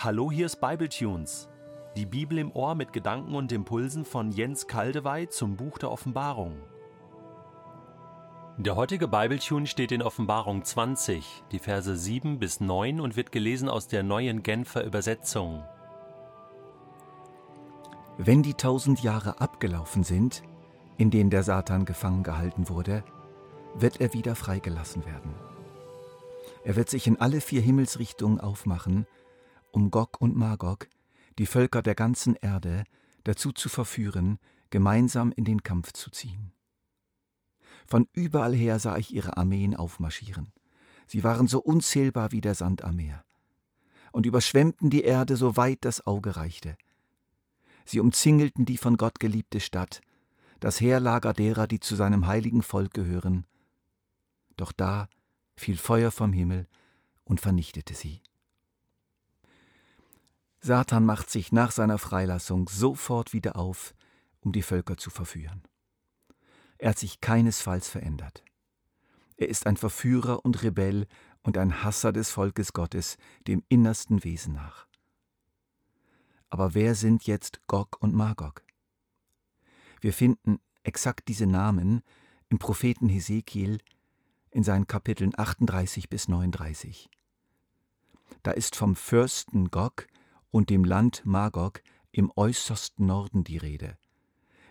Hallo, hier ist Bibletunes. Die Bibel im Ohr mit Gedanken und Impulsen von Jens Kaldewey zum Buch der Offenbarung. Der heutige Bibletune steht in Offenbarung 20, die Verse 7 bis 9 und wird gelesen aus der neuen Genfer Übersetzung. Wenn die tausend Jahre abgelaufen sind, in denen der Satan gefangen gehalten wurde, wird er wieder freigelassen werden. Er wird sich in alle vier Himmelsrichtungen aufmachen, um Gog und Magog, die Völker der ganzen Erde, dazu zu verführen, gemeinsam in den Kampf zu ziehen. Von überall her sah ich ihre Armeen aufmarschieren. Sie waren so unzählbar wie der Sand am Meer und überschwemmten die Erde so weit das Auge reichte. Sie umzingelten die von Gott geliebte Stadt, das Heerlager derer, die zu seinem heiligen Volk gehören. Doch da fiel Feuer vom Himmel und vernichtete sie. Satan macht sich nach seiner Freilassung sofort wieder auf, um die Völker zu verführen. Er hat sich keinesfalls verändert. Er ist ein Verführer und Rebell und ein Hasser des Volkes Gottes, dem innersten Wesen nach. Aber wer sind jetzt Gog und Magog? Wir finden exakt diese Namen im Propheten Hesekiel in seinen Kapiteln 38 bis 39. Da ist vom Fürsten Gog und dem Land Magog im äußersten Norden die Rede,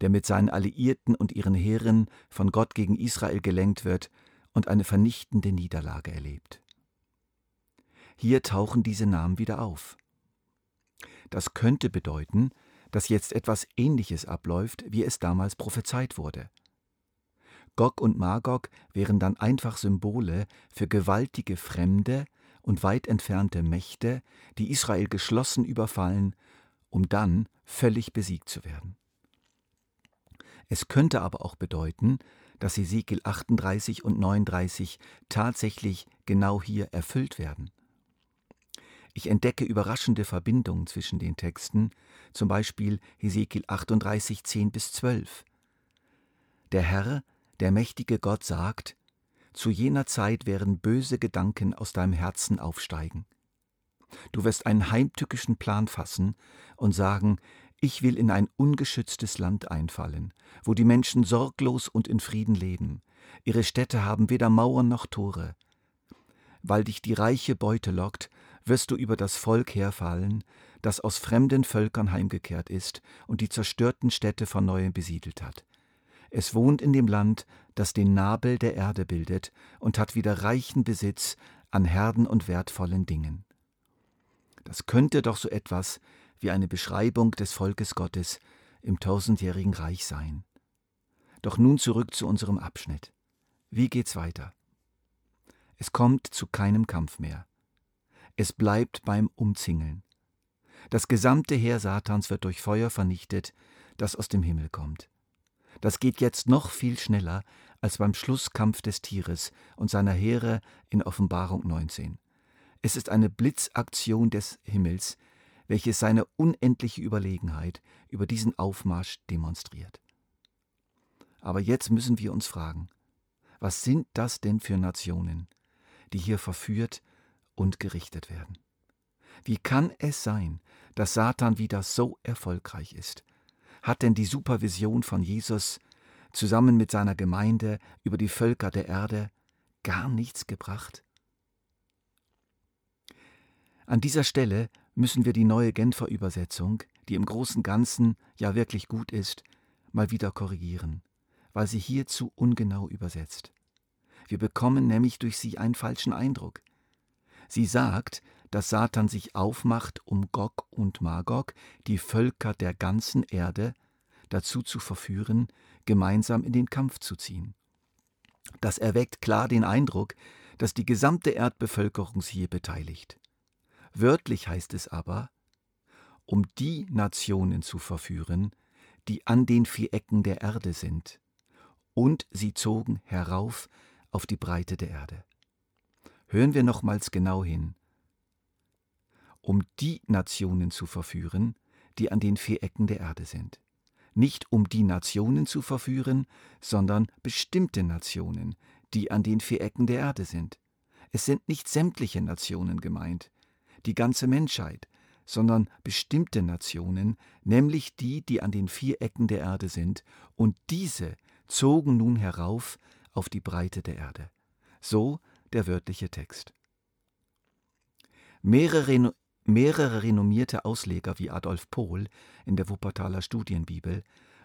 der mit seinen Alliierten und ihren Heeren von Gott gegen Israel gelenkt wird und eine vernichtende Niederlage erlebt. Hier tauchen diese Namen wieder auf. Das könnte bedeuten, dass jetzt etwas Ähnliches abläuft, wie es damals prophezeit wurde. Gog und Magog wären dann einfach Symbole für gewaltige Fremde, und weit entfernte Mächte, die Israel geschlossen überfallen, um dann völlig besiegt zu werden. Es könnte aber auch bedeuten, dass Ezekiel 38 und 39 tatsächlich genau hier erfüllt werden. Ich entdecke überraschende Verbindungen zwischen den Texten, zum Beispiel Ezekiel 38, 10 bis 12. Der Herr, der mächtige Gott sagt, zu jener Zeit werden böse Gedanken aus deinem Herzen aufsteigen. Du wirst einen heimtückischen Plan fassen und sagen, ich will in ein ungeschütztes Land einfallen, wo die Menschen sorglos und in Frieden leben. Ihre Städte haben weder Mauern noch Tore. Weil dich die reiche Beute lockt, wirst du über das Volk herfallen, das aus fremden Völkern heimgekehrt ist und die zerstörten Städte von neuem besiedelt hat. Es wohnt in dem Land, das den Nabel der Erde bildet und hat wieder reichen Besitz an Herden und wertvollen Dingen. Das könnte doch so etwas wie eine Beschreibung des Volkes Gottes im tausendjährigen Reich sein. Doch nun zurück zu unserem Abschnitt. Wie geht's weiter? Es kommt zu keinem Kampf mehr. Es bleibt beim Umzingeln. Das gesamte Heer Satans wird durch Feuer vernichtet, das aus dem Himmel kommt. Das geht jetzt noch viel schneller als beim Schlusskampf des Tieres und seiner Heere in Offenbarung 19. Es ist eine Blitzaktion des Himmels, welche seine unendliche Überlegenheit über diesen Aufmarsch demonstriert. Aber jetzt müssen wir uns fragen, was sind das denn für Nationen, die hier verführt und gerichtet werden? Wie kann es sein, dass Satan wieder so erfolgreich ist? Hat denn die Supervision von Jesus zusammen mit seiner Gemeinde über die Völker der Erde gar nichts gebracht? An dieser Stelle müssen wir die neue Genfer Übersetzung, die im großen Ganzen ja wirklich gut ist, mal wieder korrigieren, weil sie hierzu ungenau übersetzt. Wir bekommen nämlich durch sie einen falschen Eindruck. Sie sagt, dass Satan sich aufmacht, um Gog und Magog, die Völker der ganzen Erde, dazu zu verführen, gemeinsam in den Kampf zu ziehen. Das erweckt klar den Eindruck, dass die gesamte Erdbevölkerung sich hier beteiligt. Wörtlich heißt es aber, um die Nationen zu verführen, die an den vier Ecken der Erde sind, und sie zogen herauf auf die Breite der Erde. Hören wir nochmals genau hin um die Nationen zu verführen, die an den vier Ecken der Erde sind. Nicht um die Nationen zu verführen, sondern bestimmte Nationen, die an den vier Ecken der Erde sind. Es sind nicht sämtliche Nationen gemeint, die ganze Menschheit, sondern bestimmte Nationen, nämlich die, die an den vier Ecken der Erde sind, und diese zogen nun herauf auf die Breite der Erde. So der wörtliche Text. Mehrere, mehrere renommierte Ausleger wie Adolf Pohl in der Wuppertaler Studienbibel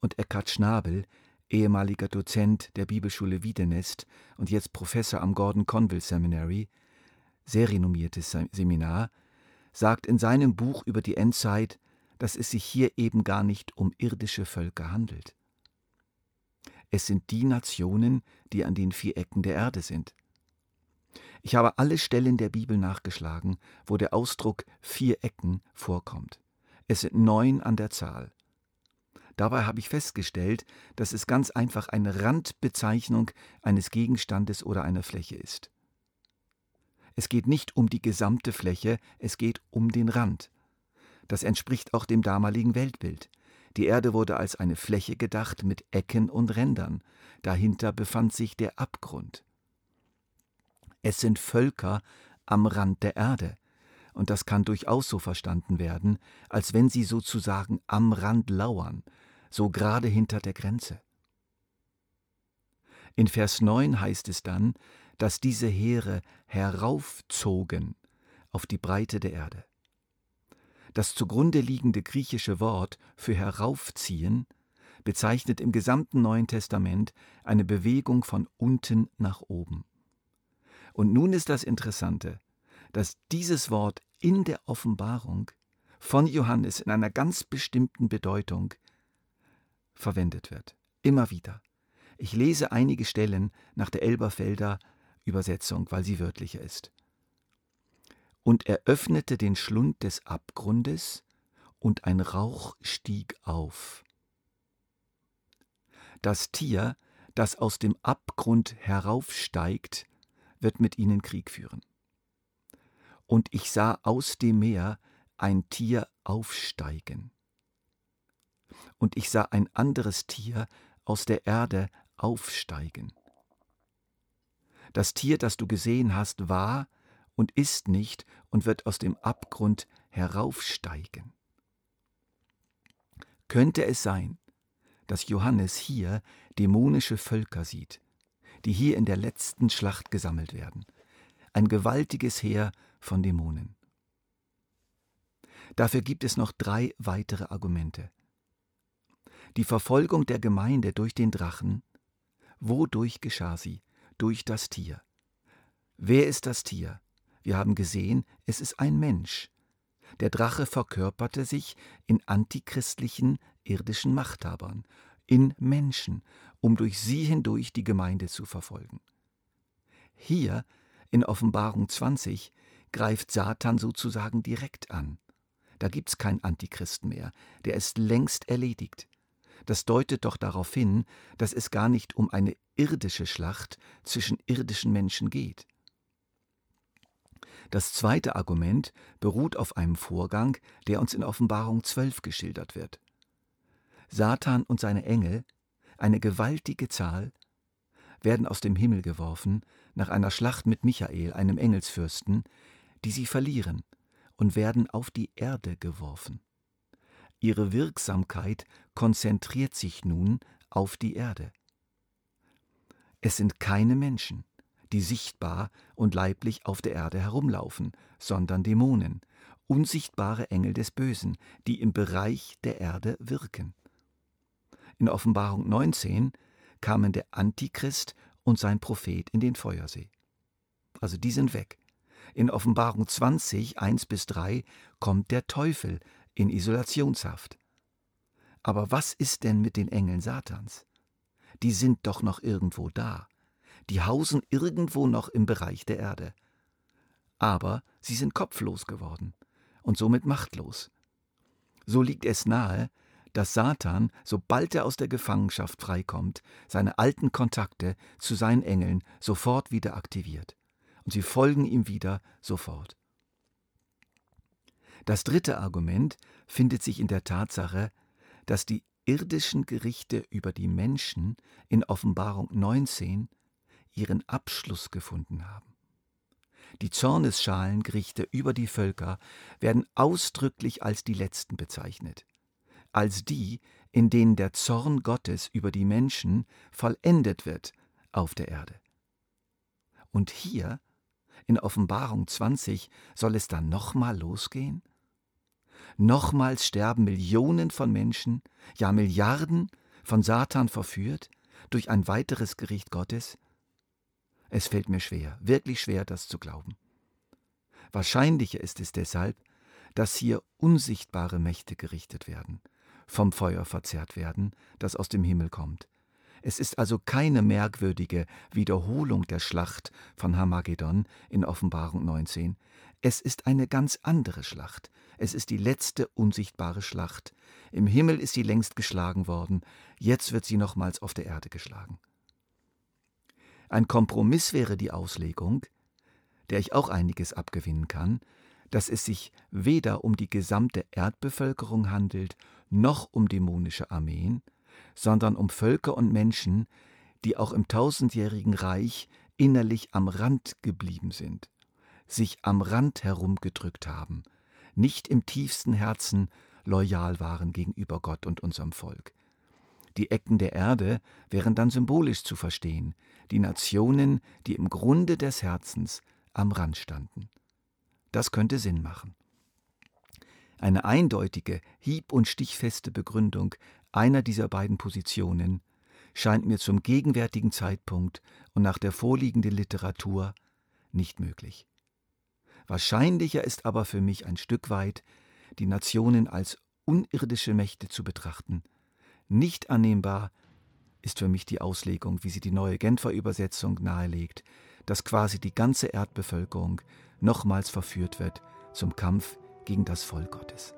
und Eckhard Schnabel, ehemaliger Dozent der Bibelschule Wiedenest und jetzt Professor am Gordon Conville Seminary, sehr renommiertes Seminar, sagt in seinem Buch über die Endzeit, dass es sich hier eben gar nicht um irdische Völker handelt. Es sind die Nationen, die an den vier Ecken der Erde sind. Ich habe alle Stellen der Bibel nachgeschlagen, wo der Ausdruck vier Ecken vorkommt. Es sind neun an der Zahl. Dabei habe ich festgestellt, dass es ganz einfach eine Randbezeichnung eines Gegenstandes oder einer Fläche ist. Es geht nicht um die gesamte Fläche, es geht um den Rand. Das entspricht auch dem damaligen Weltbild. Die Erde wurde als eine Fläche gedacht mit Ecken und Rändern. Dahinter befand sich der Abgrund. Es sind Völker am Rand der Erde. Und das kann durchaus so verstanden werden, als wenn sie sozusagen am Rand lauern, so gerade hinter der Grenze. In Vers 9 heißt es dann, dass diese Heere heraufzogen auf die Breite der Erde. Das zugrunde liegende griechische Wort für heraufziehen bezeichnet im gesamten Neuen Testament eine Bewegung von unten nach oben. Und nun ist das Interessante, dass dieses Wort in der Offenbarung von Johannes in einer ganz bestimmten Bedeutung verwendet wird. Immer wieder. Ich lese einige Stellen nach der Elberfelder Übersetzung, weil sie wörtlicher ist. Und er öffnete den Schlund des Abgrundes, und ein Rauch stieg auf. Das Tier, das aus dem Abgrund heraufsteigt, wird mit ihnen Krieg führen. Und ich sah aus dem Meer ein Tier aufsteigen. Und ich sah ein anderes Tier aus der Erde aufsteigen. Das Tier, das du gesehen hast, war und ist nicht und wird aus dem Abgrund heraufsteigen. Könnte es sein, dass Johannes hier dämonische Völker sieht, die hier in der letzten Schlacht gesammelt werden. Ein gewaltiges Heer von Dämonen. Dafür gibt es noch drei weitere Argumente. Die Verfolgung der Gemeinde durch den Drachen, wodurch geschah sie? Durch das Tier. Wer ist das Tier? Wir haben gesehen, es ist ein Mensch. Der Drache verkörperte sich in antichristlichen irdischen Machthabern, in Menschen, um durch sie hindurch die Gemeinde zu verfolgen. Hier, in Offenbarung 20, greift Satan sozusagen direkt an. Da gibt's keinen Antichristen mehr, der ist längst erledigt. Das deutet doch darauf hin, dass es gar nicht um eine irdische Schlacht zwischen irdischen Menschen geht. Das zweite Argument beruht auf einem Vorgang, der uns in Offenbarung 12 geschildert wird. Satan und seine Engel, eine gewaltige Zahl, werden aus dem Himmel geworfen nach einer Schlacht mit Michael, einem Engelsfürsten, die sie verlieren und werden auf die Erde geworfen. Ihre Wirksamkeit konzentriert sich nun auf die Erde. Es sind keine Menschen, die sichtbar und leiblich auf der Erde herumlaufen, sondern Dämonen, unsichtbare Engel des Bösen, die im Bereich der Erde wirken. In Offenbarung 19 kamen der Antichrist und sein Prophet in den Feuersee. Also die sind weg. In Offenbarung 20, 1 bis 3 kommt der Teufel in Isolationshaft. Aber was ist denn mit den Engeln Satans? Die sind doch noch irgendwo da. Die hausen irgendwo noch im Bereich der Erde. Aber sie sind kopflos geworden und somit machtlos. So liegt es nahe, dass Satan, sobald er aus der Gefangenschaft freikommt, seine alten Kontakte zu seinen Engeln sofort wieder aktiviert. Und sie folgen ihm wieder sofort. Das dritte Argument findet sich in der Tatsache, dass die irdischen Gerichte über die Menschen in Offenbarung 19 ihren Abschluss gefunden haben. Die Zornesschalengerichte über die Völker werden ausdrücklich als die letzten bezeichnet, als die, in denen der Zorn Gottes über die Menschen vollendet wird auf der Erde. Und hier, in Offenbarung 20, soll es dann nochmal losgehen? Nochmals sterben Millionen von Menschen, ja Milliarden, von Satan verführt, durch ein weiteres Gericht Gottes? Es fällt mir schwer, wirklich schwer, das zu glauben. Wahrscheinlicher ist es deshalb, dass hier unsichtbare Mächte gerichtet werden, vom Feuer verzehrt werden, das aus dem Himmel kommt. Es ist also keine merkwürdige Wiederholung der Schlacht von Hamagedon in Offenbarung 19. Es ist eine ganz andere Schlacht. Es ist die letzte unsichtbare Schlacht. Im Himmel ist sie längst geschlagen worden, jetzt wird sie nochmals auf der Erde geschlagen. Ein Kompromiss wäre die Auslegung, der ich auch einiges abgewinnen kann, dass es sich weder um die gesamte Erdbevölkerung handelt, noch um dämonische Armeen, sondern um Völker und Menschen, die auch im tausendjährigen Reich innerlich am Rand geblieben sind, sich am Rand herumgedrückt haben, nicht im tiefsten Herzen loyal waren gegenüber Gott und unserem Volk. Die Ecken der Erde wären dann symbolisch zu verstehen, die Nationen, die im Grunde des Herzens am Rand standen. Das könnte Sinn machen. Eine eindeutige, hieb- und stichfeste Begründung einer dieser beiden Positionen scheint mir zum gegenwärtigen Zeitpunkt und nach der vorliegenden Literatur nicht möglich. Wahrscheinlicher ist aber für mich ein Stück weit, die Nationen als unirdische Mächte zu betrachten. Nicht annehmbar ist für mich die Auslegung, wie sie die neue Genfer Übersetzung nahelegt, dass quasi die ganze Erdbevölkerung nochmals verführt wird zum Kampf gegen das Volk Gottes.